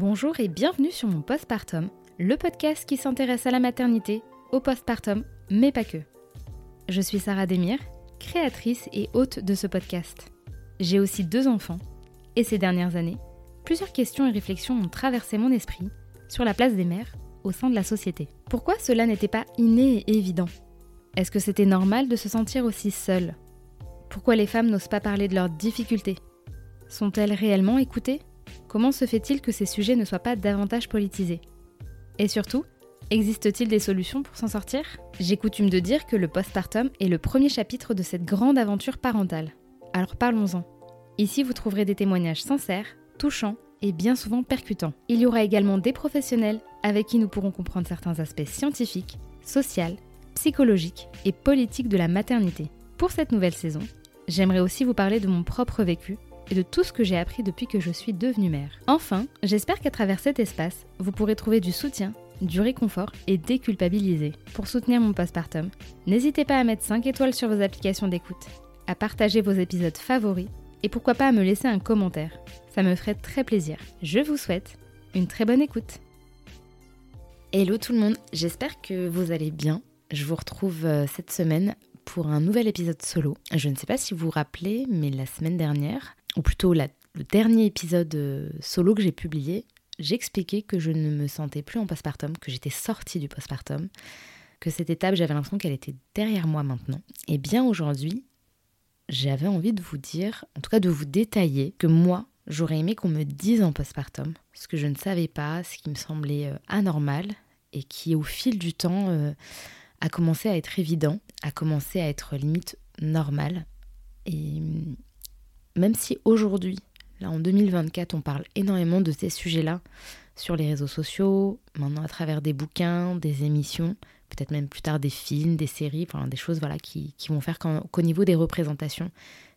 Bonjour et bienvenue sur mon postpartum, le podcast qui s'intéresse à la maternité, au postpartum, mais pas que. Je suis Sarah Demir, créatrice et hôte de ce podcast. J'ai aussi deux enfants, et ces dernières années, plusieurs questions et réflexions ont traversé mon esprit sur la place des mères au sein de la société. Pourquoi cela n'était pas inné et évident? Est-ce que c'était normal de se sentir aussi seule? Pourquoi les femmes n'osent pas parler de leurs difficultés? Sont-elles réellement écoutées? Comment se fait-il que ces sujets ne soient pas davantage politisés? Et surtout, existe-t-il des solutions pour s'en sortir? J'ai coutume de dire que le postpartum est le premier chapitre de cette grande aventure parentale. Alors parlons-en. Ici, vous trouverez des témoignages sincères, touchants et bien souvent percutants. Il y aura également des professionnels avec qui nous pourrons comprendre certains aspects scientifiques, sociaux, psychologiques et politiques de la maternité. Pour cette nouvelle saison, j'aimerais aussi vous parler de mon propre vécu et de tout ce que j'ai appris depuis que je suis devenue mère. Enfin, j'espère qu'à travers cet espace, vous pourrez trouver du soutien, du réconfort et déculpabiliser. Pour soutenir mon postpartum, n'hésitez pas à mettre 5 étoiles sur vos applications d'écoute, à partager vos épisodes favoris et pourquoi pas à me laisser un commentaire. Ça me ferait très plaisir. Je vous souhaite une très bonne écoute. Hello tout le monde, j'espère que vous allez bien. Je vous retrouve euh, cette semaine pour un nouvel épisode solo. Je ne sais pas si vous vous rappelez, mais la semaine dernière, ou plutôt le dernier épisode euh, solo que j'ai publié, j'expliquais que je ne me sentais plus en postpartum, que j'étais sortie du postpartum, que cette étape, j'avais l'impression qu'elle était derrière moi maintenant. Et bien aujourd'hui, j'avais envie de vous dire, en tout cas de vous détailler, que moi, j'aurais aimé qu'on me dise en postpartum ce que je ne savais pas, ce qui me semblait euh, anormal, et qui au fil du temps euh, a commencé à être évident, a commencé à être limite normal. Et même si aujourd'hui, là en 2024, on parle énormément de ces sujets-là sur les réseaux sociaux, maintenant à travers des bouquins, des émissions, peut-être même plus tard des films, des séries, enfin des choses voilà qui, vont faire qu'au niveau des représentations,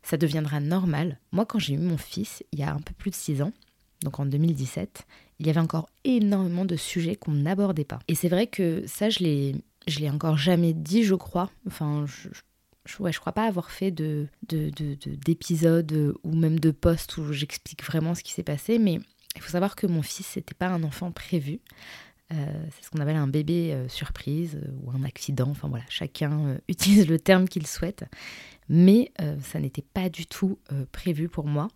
ça deviendra normal. Moi, quand j'ai eu mon fils, il y a un peu plus de 6 ans, donc en 2017, il y avait encore énormément de sujets qu'on n'abordait pas. Et c'est vrai que ça, je l'ai, l'ai encore jamais dit, je crois. Enfin, je, je, crois pas avoir fait de, d'épisodes de, ou même de posts où j'explique vraiment ce qui s'est passé, mais il faut savoir que mon fils n'était pas un enfant prévu. Euh, c'est ce qu'on appelle un bébé euh, surprise euh, ou un accident. Enfin voilà, chacun utilise le terme qu'il souhaite. Mais ça n'était pas du tout prévu pour moi.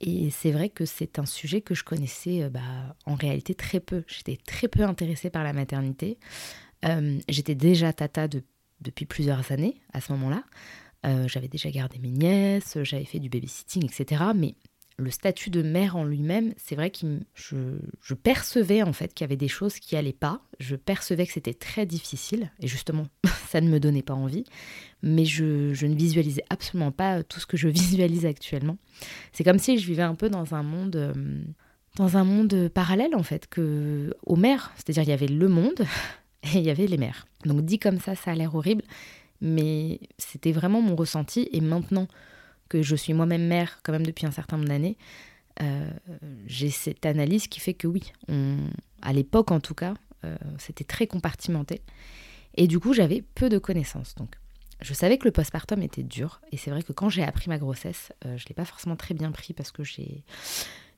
Et c'est vrai que c'est un sujet que je connaissais bah, en réalité très peu. J'étais très peu intéressée par la maternité. J'étais déjà tata de depuis plusieurs années à ce moment-là. Euh, j'avais déjà gardé mes nièces, j'avais fait du babysitting, etc. Mais le statut de mère en lui-même, c'est vrai que je, percevais en fait qu'il y avait des choses qui allaient pas. Je percevais que c'était très difficile et justement, ça ne me donnait pas envie. Mais je, ne visualisais absolument pas tout ce que je visualise actuellement. C'est comme si je vivais un peu dans un monde, euh, dans un monde parallèle en fait, que mères. C'est-à-dire il y avait le monde et il y avait les mères. Donc dit comme ça, ça a l'air horrible, mais c'était vraiment mon ressenti. Et maintenant que je suis moi-même mère, quand même depuis un certain nombre d'années, euh, j'ai cette analyse qui fait que oui, à l'époque en tout cas, euh, c'était très compartimenté. Et du coup, j'avais peu de connaissances. Donc, je savais que le postpartum était dur. Et c'est vrai que quand j'ai appris ma grossesse, euh, je ne l'ai pas forcément très bien pris parce que j'ai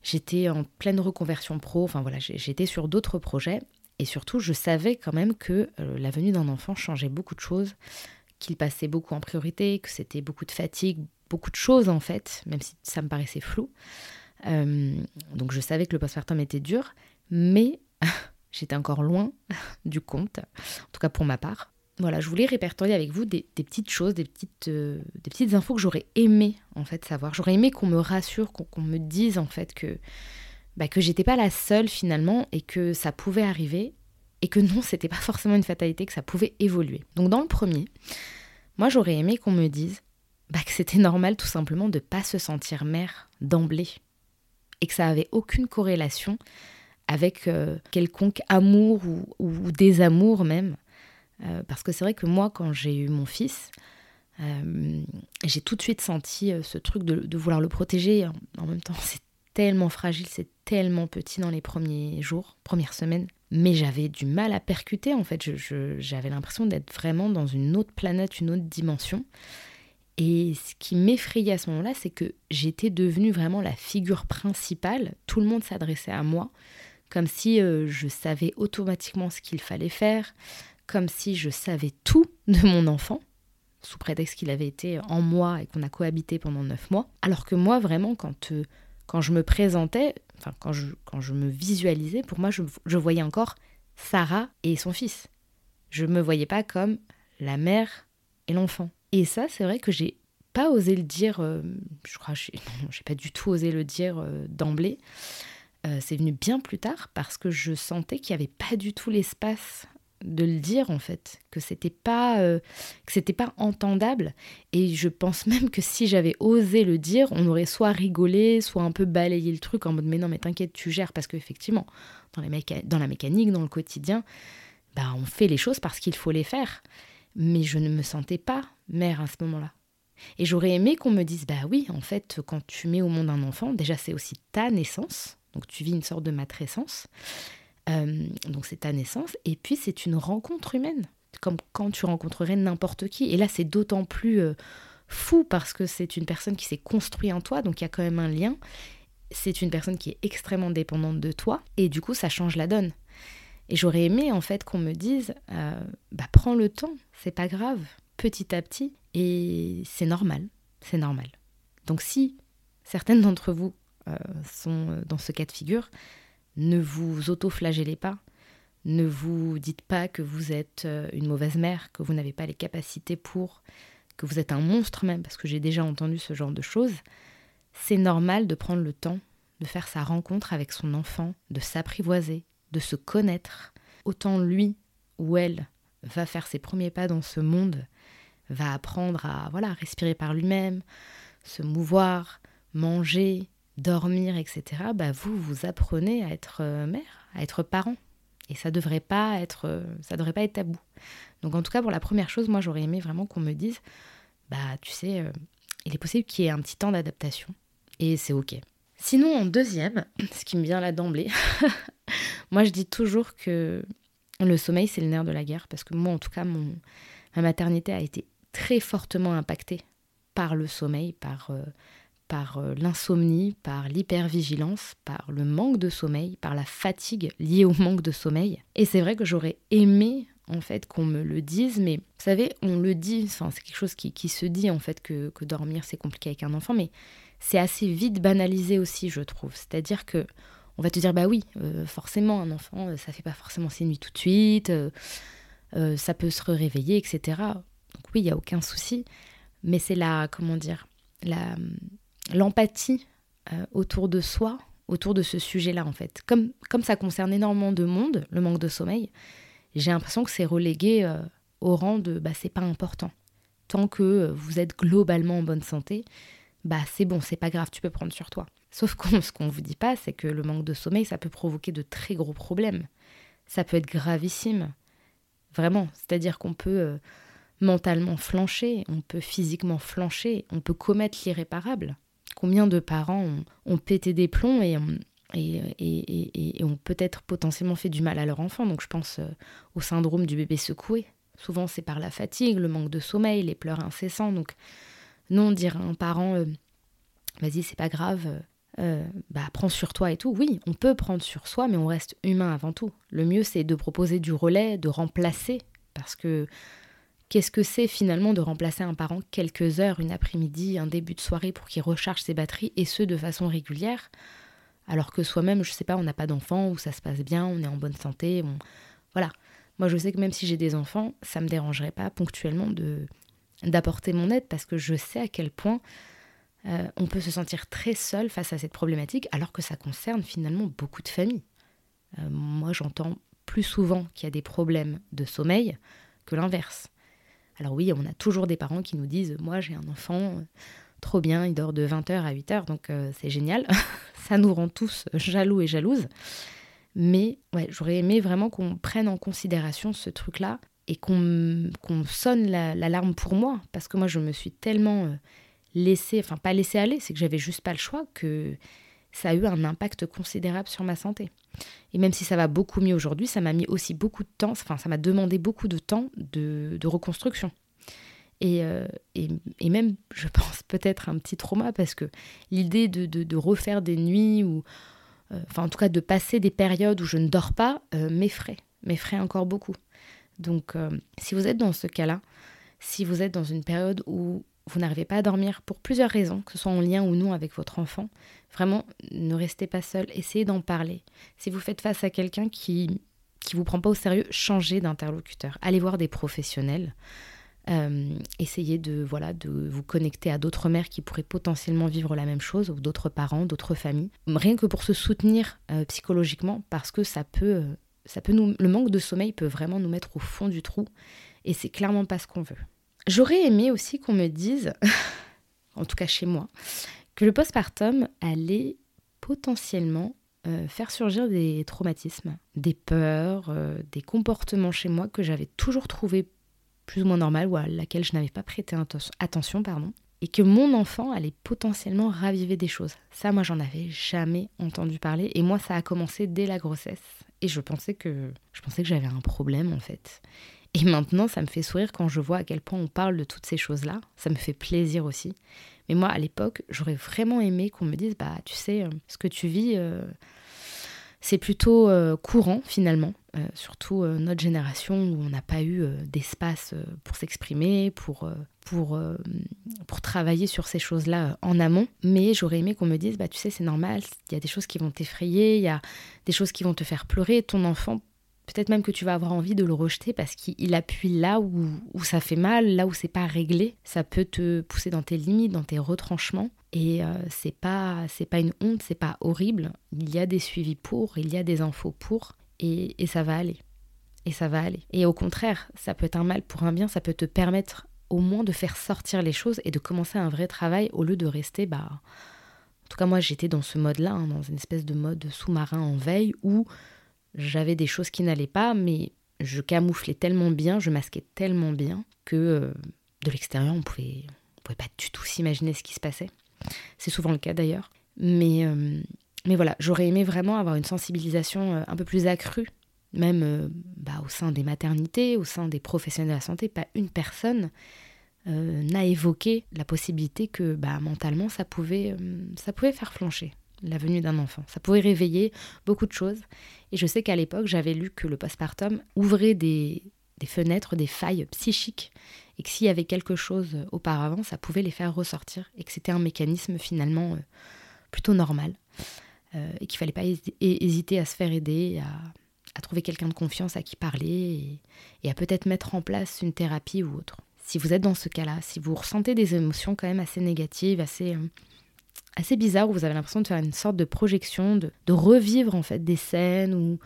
j'étais en pleine reconversion pro, enfin voilà, j'étais sur d'autres projets et surtout, je savais quand même que euh, la venue d'un enfant changeait beaucoup de choses, qu'il passait beaucoup en priorité, que c'était beaucoup de fatigue, beaucoup de choses en fait, même si ça me paraissait flou. Euh, donc je savais que le postpartum était dur, mais j'étais encore loin du compte, en tout cas pour ma part. Voilà, je voulais répertorier avec vous des, petites choses, des petites, euh, des petites infos que j'aurais aimé en fait savoir. J'aurais aimé qu'on me rassure, qu'on me dise en fait que bah, que j'étais pas la seule finalement et que ça pouvait arriver et que non, c'était pas forcément une fatalité, que ça pouvait évoluer. Donc dans le premier, moi j'aurais aimé qu'on me dise bah, que c'était normal tout simplement de pas se sentir mère d'emblée et que ça avait aucune corrélation avec euh, quelconque amour ou, désamour même. Euh, parce que c'est vrai que moi, quand j'ai eu mon fils, euh, j'ai tout de suite senti ce truc de, de, vouloir le protéger. En même temps, c'est tellement fragile, c'est tellement petit dans les premiers jours, premières semaines. Mais j'avais du mal à percuter en fait. J'avais l'impression d'être vraiment dans une autre planète, une autre dimension. Et ce qui m'effrayait à ce moment-là, c'est que j'étais devenue vraiment la figure principale. Tout le monde s'adressait à moi, comme si euh, je savais automatiquement ce qu'il fallait faire, comme si je savais tout de mon enfant, sous prétexte qu'il avait été en moi et qu'on a cohabité pendant neuf mois. Alors que moi, vraiment, quand, euh, quand je me présentais, enfin quand je, quand je me visualisais, pour moi, je, je voyais encore Sarah et son fils. Je ne me voyais pas comme la mère et l'enfant. Et ça, c'est vrai que j'ai pas osé le dire, euh, je crois, j'ai pas du tout osé le dire euh, d'emblée. Euh, c'est venu bien plus tard parce que je sentais qu'il n'y avait pas du tout l'espace de le dire en fait, que c'était pas que c'était pas entendable. Et je pense même que si j'avais osé le dire, on aurait soit rigolé, soit un peu balayé le truc en mode mais non mais t'inquiète, tu gères. Parce qu'effectivement dans, dans la mécanique, dans le quotidien, bah on fait les choses parce qu'il faut les faire. Mais je ne me sentais pas mère à ce moment-là. Et j'aurais aimé qu'on me dise, bah oui, en fait, quand tu mets au monde un enfant, déjà c'est aussi ta naissance, donc tu vis une sorte de matrescence, euh, donc c'est ta naissance, et puis c'est une rencontre humaine, comme quand tu rencontrerais n'importe qui. Et là, c'est d'autant plus euh, fou parce que c'est une personne qui s'est construite en toi, donc il y a quand même un lien. C'est une personne qui est extrêmement dépendante de toi, et du coup, ça change la donne. Et j'aurais aimé en fait qu'on me dise, euh, bah prends le temps, c'est pas grave, petit à petit, et c'est normal, c'est normal. Donc si certaines d'entre vous sont dans ce cas de figure, ne vous auto-flagellez pas, ne vous dites pas que vous êtes euh, une mauvaise mère, que vous n'avez pas les capacités pour, que vous êtes un monstre même, parce que j'ai déjà entendu ce genre de choses. C'est normal de prendre le temps de faire sa rencontre avec son enfant, de s'apprivoiser, de se connaître. Autant lui ou elle va faire ses premiers pas dans ce monde, va apprendre à voilà respirer par lui-même, se mouvoir, manger, dormir, etc. Bah vous vous apprenez à être euh, mère, à être parent, et ça devrait pas être euh, ça devrait pas être tabou. Donc en tout cas pour la première chose, moi j'aurais aimé vraiment qu'on me dise bah tu sais euh, il est possible qu'il y ait un petit temps d'adaptation et c'est ok. Sinon en deuxième, ce qui me vient là d'emblée, moi je dis toujours que le sommeil, c'est le nerf de la guerre, parce que moi, en tout cas, mon, ma maternité a été très fortement impactée par le sommeil, par, par euh, l'insomnie, par l'hypervigilance, par le manque de sommeil, par la fatigue liée au manque de sommeil. Et c'est vrai que j'aurais aimé en fait qu'on me le dise, mais vous savez, on le dit, enfin, c'est quelque chose qui, se dit en fait que, dormir c'est compliqué avec un enfant, mais c'est assez vite banalisé aussi, je trouve. C'est-à-dire que on va te dire bah oui, euh, forcément un enfant, euh, ça fait pas forcément ses nuits tout de suite, ça peut se réveiller, etc. Donc oui, il y a aucun souci, mais c'est la comment dire, la l'empathie autour de soi, autour de ce sujet-là en fait. Comme comme ça concerne énormément de monde, le manque de sommeil, j'ai l'impression que c'est relégué au rang de bah c'est pas important. Tant que vous êtes globalement en bonne santé, bah c'est bon, c'est pas grave, tu peux prendre sur toi. Sauf que ce qu'on ne vous dit pas, c'est que le manque de sommeil, ça peut provoquer de très gros problèmes. Ça peut être gravissime. Vraiment. C'est-à-dire qu'on peut euh, mentalement flancher, on peut physiquement flancher, on peut commettre l'irréparable. Combien de parents ont, pété des plombs et, ont peut-être potentiellement fait du mal à leur enfant Donc je pense euh, au syndrome du bébé secoué. Souvent c'est par la fatigue, le manque de sommeil, les pleurs incessants. Donc non, dire à un parent, euh, vas-y, c'est pas grave, euh, bah, prends sur toi et tout. Oui, on peut prendre sur soi, mais on reste humain avant tout. Le mieux, c'est de proposer du relais, de remplacer, parce que qu'est-ce que c'est finalement de remplacer un parent quelques heures, une après-midi, un début de soirée pour qu'il recharge ses batteries, et ce, de façon régulière, alors que soi-même, je sais pas, on n'a pas d'enfant, ou ça se passe bien, on est en bonne santé, voilà. Moi, je sais que même si j'ai des enfants, ça me dérangerait pas ponctuellement de d'apporter mon aide, parce que je sais à quel point euh, on peut se sentir très seul face à cette problématique alors que ça concerne finalement beaucoup de familles. Euh, moi j'entends plus souvent qu'il y a des problèmes de sommeil que l'inverse. Alors oui, on a toujours des parents qui nous disent moi j'ai un enfant euh, trop bien, il dort de 20h à 8h donc c'est génial. ça nous rend tous jaloux et jalouses. Mais j'aurais aimé vraiment qu'on prenne en considération ce truc-là et qu'on sonne l'alarme pour moi parce que moi je me suis tellement laisser, enfin pas laisser aller, c'est que j'avais juste pas le choix, que ça a eu un impact considérable sur ma santé. Et même si ça va beaucoup mieux aujourd'hui, ça m'a mis aussi beaucoup de temps, enfin ça m'a demandé beaucoup de temps de, reconstruction. Et, et, même, je pense, peut-être un petit trauma parce que l'idée de, de, refaire des nuits ou, enfin, en tout cas, de passer des périodes où je ne dors pas m'effraie, m'effraie encore beaucoup. Donc, si vous êtes dans ce cas-là, si vous êtes dans une période où vous n'arrivez pas à dormir pour plusieurs raisons, que ce soit en lien ou non avec votre enfant, vraiment ne restez pas seul, essayez d'en parler. Si vous faites face à quelqu'un qui qui vous prend pas au sérieux, changez d'interlocuteur. Allez voir des professionnels. Euh, essayez de voilà de vous connecter à d'autres mères qui pourraient potentiellement vivre la même chose ou d'autres parents, d'autres familles. Rien que pour se soutenir euh, psychologiquement parce que ça peut euh, ça peut nous le manque de sommeil peut vraiment nous mettre au fond du trou et c'est clairement pas ce qu'on veut. J'aurais aimé aussi qu'on me dise, en tout cas chez moi, que le postpartum allait potentiellement euh, faire surgir des traumatismes, des peurs, euh, des comportements chez moi que j'avais toujours trouvé plus ou moins normal ou à laquelle je n'avais pas prêté attention, pardon, et que mon enfant allait potentiellement raviver des choses. Ça, moi, j'en avais jamais entendu parler, et moi, ça a commencé dès la grossesse, et je pensais que je pensais que j'avais un problème en fait. Et maintenant, ça me fait sourire quand je vois à quel point on parle de toutes ces choses-là. Ça me fait plaisir aussi. Mais moi, à l'époque, j'aurais vraiment aimé qu'on me dise, bah, tu sais, euh, ce que tu vis, euh, c'est plutôt euh, courant finalement. surtout notre génération où on n'a pas eu d'espace pour s'exprimer, pour, pour, pour travailler sur ces choses-là en amont. Mais j'aurais aimé qu'on me dise, bah, tu sais, c'est normal, il y a des choses qui vont t'effrayer, il y a des choses qui vont te faire pleurer. Ton enfant Peut-être même que tu vas avoir envie de le rejeter parce qu'il appuie là où, ça fait mal, là où c'est pas réglé. Ça peut te pousser dans tes limites, dans tes retranchements. Et euh, c'est pas c'est pas une honte, c'est pas horrible. Il y a des suivis pour, il y a des infos pour, et, ça va aller. Et ça va aller. Et au contraire, ça peut être un mal pour un bien, ça peut te permettre au moins de faire sortir les choses et de commencer un vrai travail au lieu de rester bah en tout cas moi j'étais dans ce mode là hein, dans une espèce de mode sous-marin en veille où j'avais des choses qui n'allaient pas, mais je camouflais tellement bien, je masquais tellement bien que euh, de l'extérieur, on pouvait, pouvait pas du tout s'imaginer ce qui se passait. C'est souvent le cas d'ailleurs. Mais, euh, mais voilà, j'aurais aimé vraiment avoir une sensibilisation euh, un peu plus accrue, même bah, au sein des maternités, au sein des professionnels de la santé. Pas une personne n'a évoqué la possibilité que bah, mentalement, ça pouvait, ça pouvait faire flancher la venue d'un enfant. Ça pouvait réveiller beaucoup de choses. Et je sais qu'à l'époque, j'avais lu que le postpartum ouvrait des, fenêtres, des failles psychiques, et que s'il y avait quelque chose auparavant, ça pouvait les faire ressortir, et que c'était un mécanisme finalement euh, plutôt normal, euh, et qu'il fallait pas hésiter à se faire aider, à, trouver quelqu'un de confiance à qui parler, et, à peut-être mettre en place une thérapie ou autre. Si vous êtes dans ce cas-là, si vous ressentez des émotions quand même assez négatives, assez... Euh, assez bizarre où vous avez l'impression de faire une sorte de projection, de, revivre en fait des scènes ou,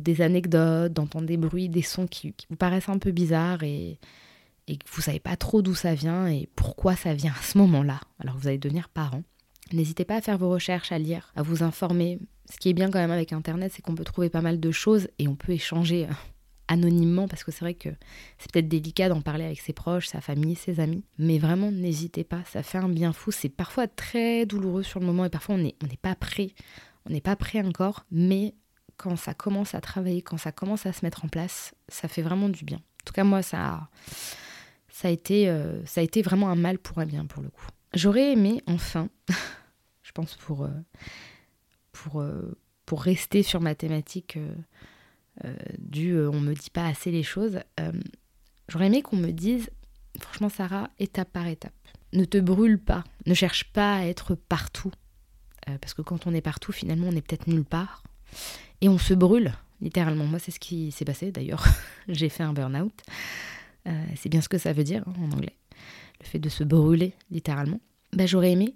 des anecdotes, d'entendre des bruits, des sons qui, vous paraissent un peu bizarres et, que vous savez pas trop d'où ça vient et pourquoi ça vient à ce moment-là. Alors vous allez devenir parent. N'hésitez pas à faire vos recherches, à lire, à vous informer. Ce qui est bien quand même avec Internet, c'est qu'on peut trouver pas mal de choses et on peut échanger anonymement, parce que c'est vrai que c'est peut-être délicat d'en parler avec ses proches, sa famille, ses amis. Mais vraiment, n'hésitez pas, ça fait un bien fou. C'est parfois très douloureux sur le moment et parfois on n'est on pas prêt. On n'est pas prêt encore, mais quand ça commence à travailler, quand ça commence à se mettre en place, ça fait vraiment du bien. En tout cas, moi, ça, ça, a, été, euh, ça a été vraiment un mal pour un bien, pour le coup. J'aurais aimé, enfin, je pense pour, euh, pour, euh, pour rester sur ma thématique du euh, on me dit pas assez les choses. Euh, j'aurais aimé qu'on me dise, franchement Sarah, étape par étape. Ne te brûle pas, ne cherche pas à être partout. parce que quand on est partout, finalement, on est peut-être nulle part. Et on se brûle, littéralement. Moi, c'est ce qui s'est passé d'ailleurs. J'ai fait un burn-out. c'est bien ce que ça veut dire hein, en anglais. Le fait de se brûler, littéralement. Bah, J'aurais aimé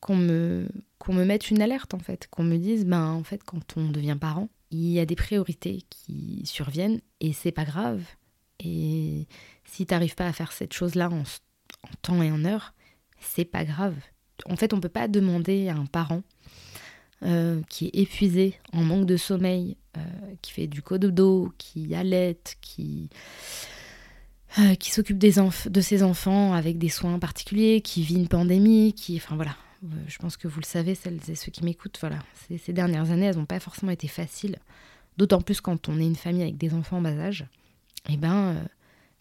qu'on me, me mette une alerte, en fait. Qu'on me dise, ben, en fait, quand on devient parent, il y a des priorités qui surviennent et c'est pas grave. Et si tu n'arrives pas à faire cette chose-là en, temps et en heure, c'est pas grave. En fait, on peut pas demander à un parent euh, qui est épuisé, en manque de sommeil, euh, qui fait du cododo, qui allaite, qui, euh, qui s'occupe de ses enfants avec des soins particuliers, qui vit une pandémie, qui, enfin voilà, je pense que vous le savez, celles et ceux qui m'écoutent, voilà, ces, dernières années, elles n'ont pas forcément été faciles. D'autant plus quand on est une famille avec des enfants en bas âge. Eh ben, euh,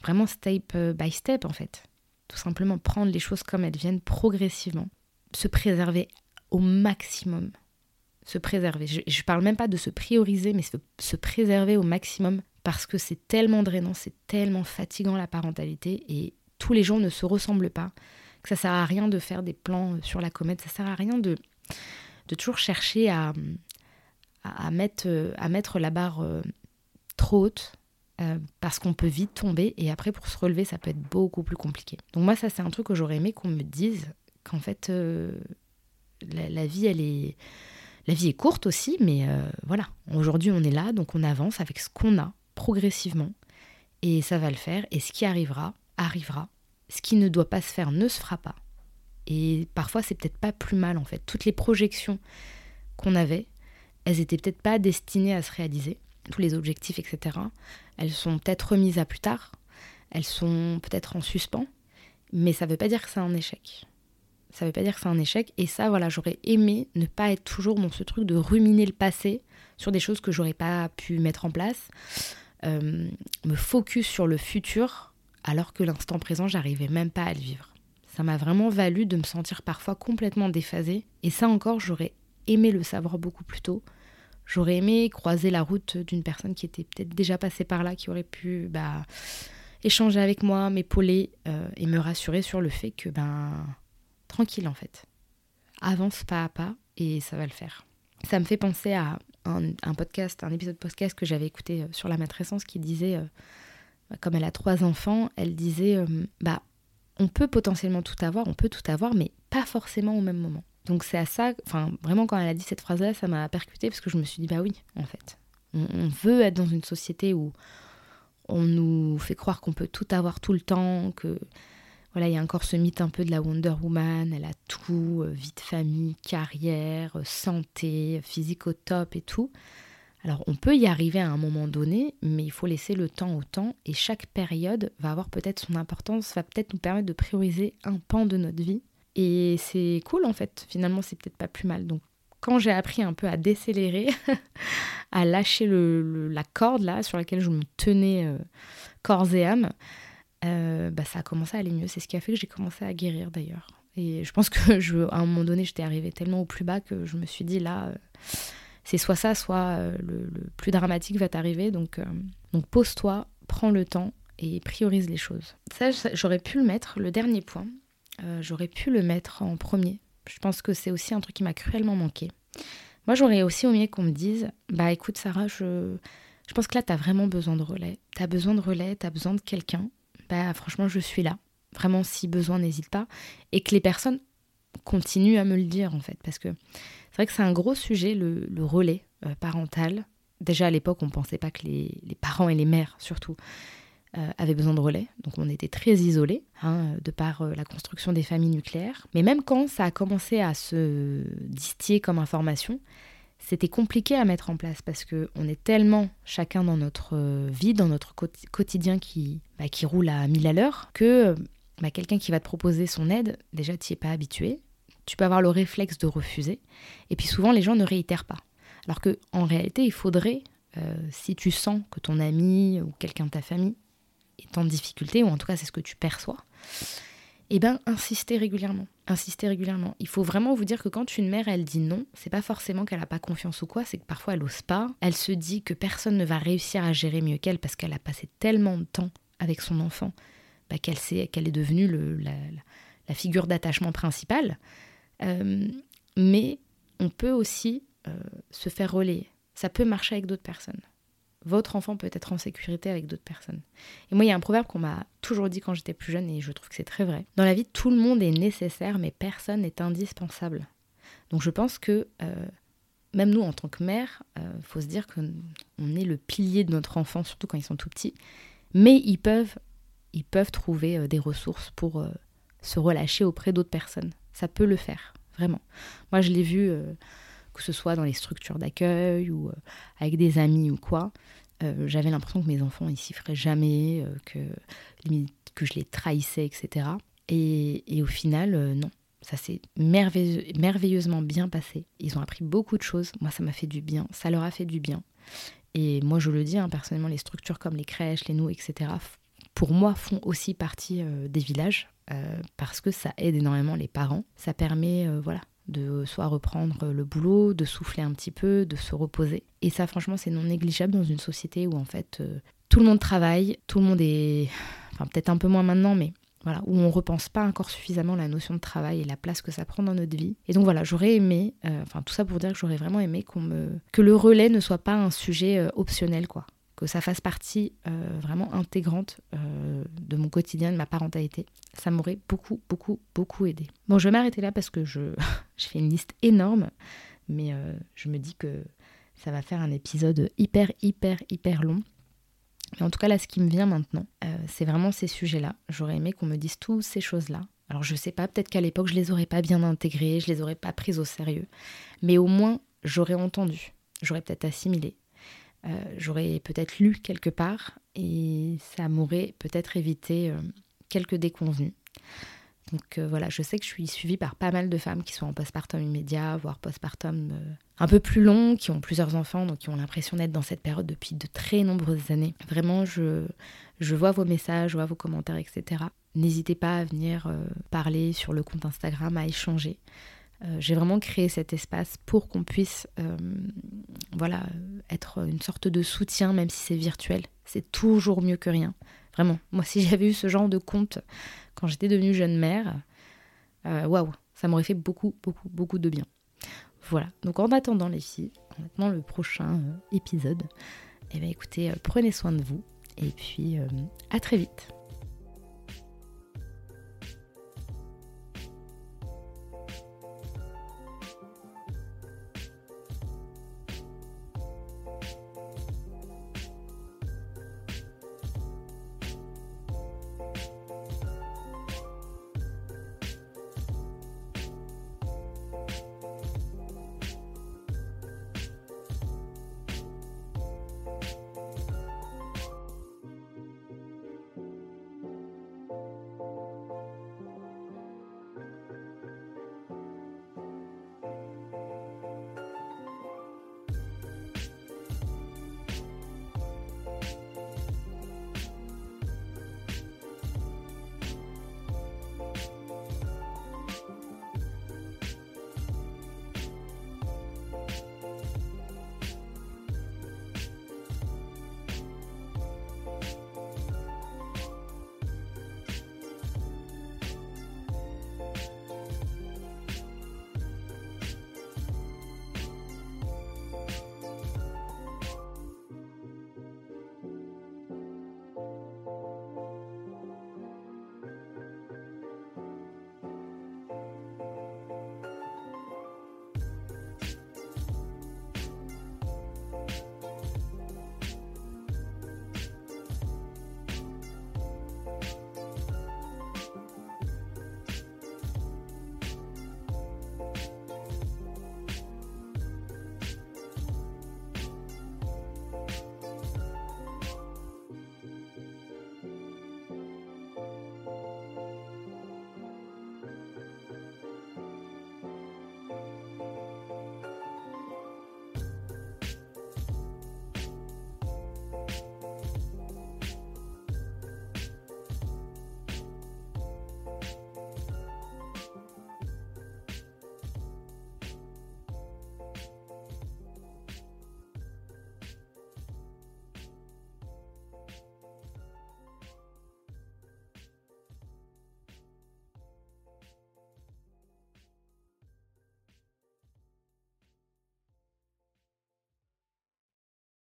vraiment step by step en fait. Tout simplement prendre les choses comme elles viennent progressivement. Se préserver au maximum. Se préserver. Je ne parle même pas de se prioriser, mais se, se préserver au maximum parce que c'est tellement drainant, c'est tellement fatigant la parentalité et tous les jours ne se ressemblent pas, que ça sert à rien de faire des plans sur la comète, ça sert à rien de, de toujours chercher à, à, mettre, à mettre la barre euh, trop haute euh, parce qu'on peut vite tomber. Et après pour se relever ça peut être beaucoup plus compliqué. Donc moi ça c'est un truc que j'aurais aimé qu'on me dise qu'en fait euh, la, vie elle est la vie est courte aussi mais voilà. Aujourd'hui on est là donc on avance avec ce qu'on a progressivement. Et ça va le faire. Et ce qui arrivera arrivera. Ce qui ne doit pas se faire ne se fera pas. Et parfois, c'est peut-être pas plus mal en fait. Toutes les projections qu'on avait, elles étaient peut-être pas destinées à se réaliser. Tous les objectifs, etc. Elles sont peut-être remises à plus tard. Elles sont peut-être en suspens. Mais ça ne veut pas dire que c'est un échec. Ça ne veut pas dire que c'est un échec. Et ça, voilà, j'aurais aimé ne pas être toujours dans ce truc de ruminer le passé sur des choses que j'aurais pas pu mettre en place. Euh, me focus sur le futur alors que l'instant présent, j'arrivais même pas à le vivre. Ça m'a vraiment valu de me sentir parfois complètement déphasée, et ça encore, j'aurais aimé le savoir beaucoup plus tôt. J'aurais aimé croiser la route d'une personne qui était peut-être déjà passée par là, qui aurait pu bah, échanger avec moi, m'épauler euh, et me rassurer sur le fait que, ben, tranquille en fait. Avance pas à pas et ça va le faire. Ça me fait penser à un, podcast, un épisode podcast que j'avais écouté euh, sur la matrescence qui disait euh, comme elle a trois enfants, elle disait euh, bah on peut potentiellement tout avoir, on peut tout avoir, mais pas forcément au même moment. Donc c'est à ça, enfin vraiment quand elle a dit cette phrase-là, ça m'a percuté parce que je me suis dit bah oui, en fait, on, veut être dans une société où on nous fait croire qu'on peut tout avoir tout le temps, que voilà, il y a encore ce mythe un peu de la Wonder Woman, elle a tout, euh, vie de famille, carrière, euh, santé, physique au top et tout. Alors on peut y arriver à un moment donné, mais il faut laisser le temps au temps et chaque période va avoir peut-être son importance, va peut-être nous permettre de prioriser un pan de notre vie. Et c'est cool en fait, finalement c'est peut-être pas plus mal. Donc quand j'ai appris un peu à décélérer, à lâcher la corde là sur laquelle je me tenais euh, corps et âme, euh, bah, ça a commencé à aller mieux. C'est ce qui a fait que j'ai commencé à guérir d'ailleurs. Et je pense que je, à un moment donné, j'étais arrivée tellement au plus bas que je me suis dit là, euh, c'est soit ça, soit euh, le, plus dramatique va t'arriver. Donc, euh, donc pose-toi, prends le temps et priorise les choses. Ça, j'aurais pu le mettre, le dernier point, euh, j'aurais pu le mettre en premier. Je pense que c'est aussi un truc qui m'a cruellement manqué. Moi, j'aurais aussi aimé qu'on me dise, bah écoute Sarah, je, je pense que là, tu as vraiment besoin de relais. Tu as besoin de relais, tu as besoin de quelqu'un. Bah franchement, je suis là. Vraiment, si besoin, n'hésite pas. Et que les personnes continuent à me le dire, en fait. Parce que c'est vrai que c'est un gros sujet, le, relais euh, parental. Déjà à l'époque, on ne pensait pas que les, parents et les mères, surtout, euh, avaient besoin de relais. Donc on était très isolés, hein, de par euh, la construction des familles nucléaires. Mais même quand ça a commencé à se distiller comme information, c'était compliqué à mettre en place parce qu'on est tellement chacun dans notre vie, dans notre quotidien qui, bah, qui roule à mille à l'heure, que bah, quelqu'un qui va te proposer son aide, déjà tu n'y es pas habitué, tu peux avoir le réflexe de refuser. Et puis souvent, les gens ne réitèrent pas. Alors que en réalité, il faudrait, euh, si tu sens que ton ami ou quelqu'un de ta famille est en difficulté, ou en tout cas c'est ce que tu perçois, eh bien, insister régulièrement. Insister régulièrement. Il faut vraiment vous dire que quand une mère, elle dit non, c'est pas forcément qu'elle n'a pas confiance ou quoi, c'est que parfois elle ose pas. Elle se dit que personne ne va réussir à gérer mieux qu'elle parce qu'elle a passé tellement de temps avec son enfant bah, qu'elle qu'elle est devenue le, la, la, figure d'attachement principale. Euh, mais on peut aussi euh, se faire relayer. Ça peut marcher avec d'autres personnes. Votre enfant peut être en sécurité avec d'autres personnes. Et moi, il y a un proverbe qu'on m'a toujours dit quand j'étais plus jeune et je trouve que c'est très vrai. Dans la vie, tout le monde est nécessaire, mais personne n'est indispensable. Donc je pense que euh, même nous, en tant que mère, il faut se dire qu'on est le pilier de notre enfant, surtout quand ils sont tout petits. Mais ils peuvent, ils peuvent trouver des ressources pour se relâcher auprès d'autres personnes. Ça peut le faire, vraiment. Moi, je l'ai vu, euh, que ce soit dans les structures d'accueil ou euh, avec des amis ou quoi. Euh, j'avais l'impression que mes enfants, ils s'y feraient jamais, que, que je les trahissais, etc. Et, au final, non. Ça s'est merveilleusement bien passé. Ils ont appris beaucoup de choses. Moi, ça m'a fait du bien. Ça leur a fait du bien. Et moi, je le dis, hein, personnellement, les structures comme les crèches, les nous, etc., pour moi, font aussi partie des villages parce que ça aide énormément les parents. Ça permet, voilà, de soit reprendre le boulot, de souffler un petit peu, de se reposer. Et ça, franchement, c'est non négligeable dans une société où en fait tout le monde travaille, tout le monde est, enfin peut-être un peu moins maintenant, mais voilà, où on repense pas encore suffisamment la notion de travail et la place que ça prend dans notre vie. Et donc voilà, j'aurais aimé, euh, enfin tout ça pour dire que j'aurais vraiment aimé me, que le relais ne soit pas un sujet euh, optionnel, quoi, que ça fasse partie euh, vraiment intégrante de mon quotidien, de ma parentalité. Ça m'aurait beaucoup, beaucoup, beaucoup aidé. Bon, je vais m'arrêter là parce que je, je fais une liste énorme, mais je me dis que ça va faire un épisode hyper, hyper, hyper long. Mais en tout cas, là, ce qui me vient maintenant, euh, c'est vraiment ces sujets-là. J'aurais aimé qu'on me dise toutes ces choses-là. Alors, je sais pas, peut-être qu'à l'époque, je les aurais pas bien intégrées, je les aurais pas prises au sérieux. Mais au moins, j'aurais entendu, j'aurais peut-être assimilé, euh, j'aurais peut-être lu quelque part et ça m'aurait peut-être évité euh, quelques déconvenus. Donc euh, voilà, je sais que je suis suivie par pas mal de femmes qui sont en postpartum immédiat, voire postpartum euh, un peu plus long, qui ont plusieurs enfants, donc qui ont l'impression d'être dans cette période depuis de très nombreuses années. Vraiment, je, je vois vos messages, je vois vos commentaires, etc. N'hésitez pas à venir euh, parler sur le compte Instagram, à échanger. J'ai vraiment créé cet espace pour qu'on puisse voilà, être une sorte de soutien, même si c'est virtuel. C'est toujours mieux que rien. Vraiment. Moi, si j'avais eu ce genre de compte quand j'étais devenue jeune mère, euh, waouh, ça m'aurait fait beaucoup, beaucoup, beaucoup de bien. Voilà. Donc en attendant les filles, en attendant le prochain euh, épisode, eh bien écoutez, euh, prenez soin de vous et puis à très vite.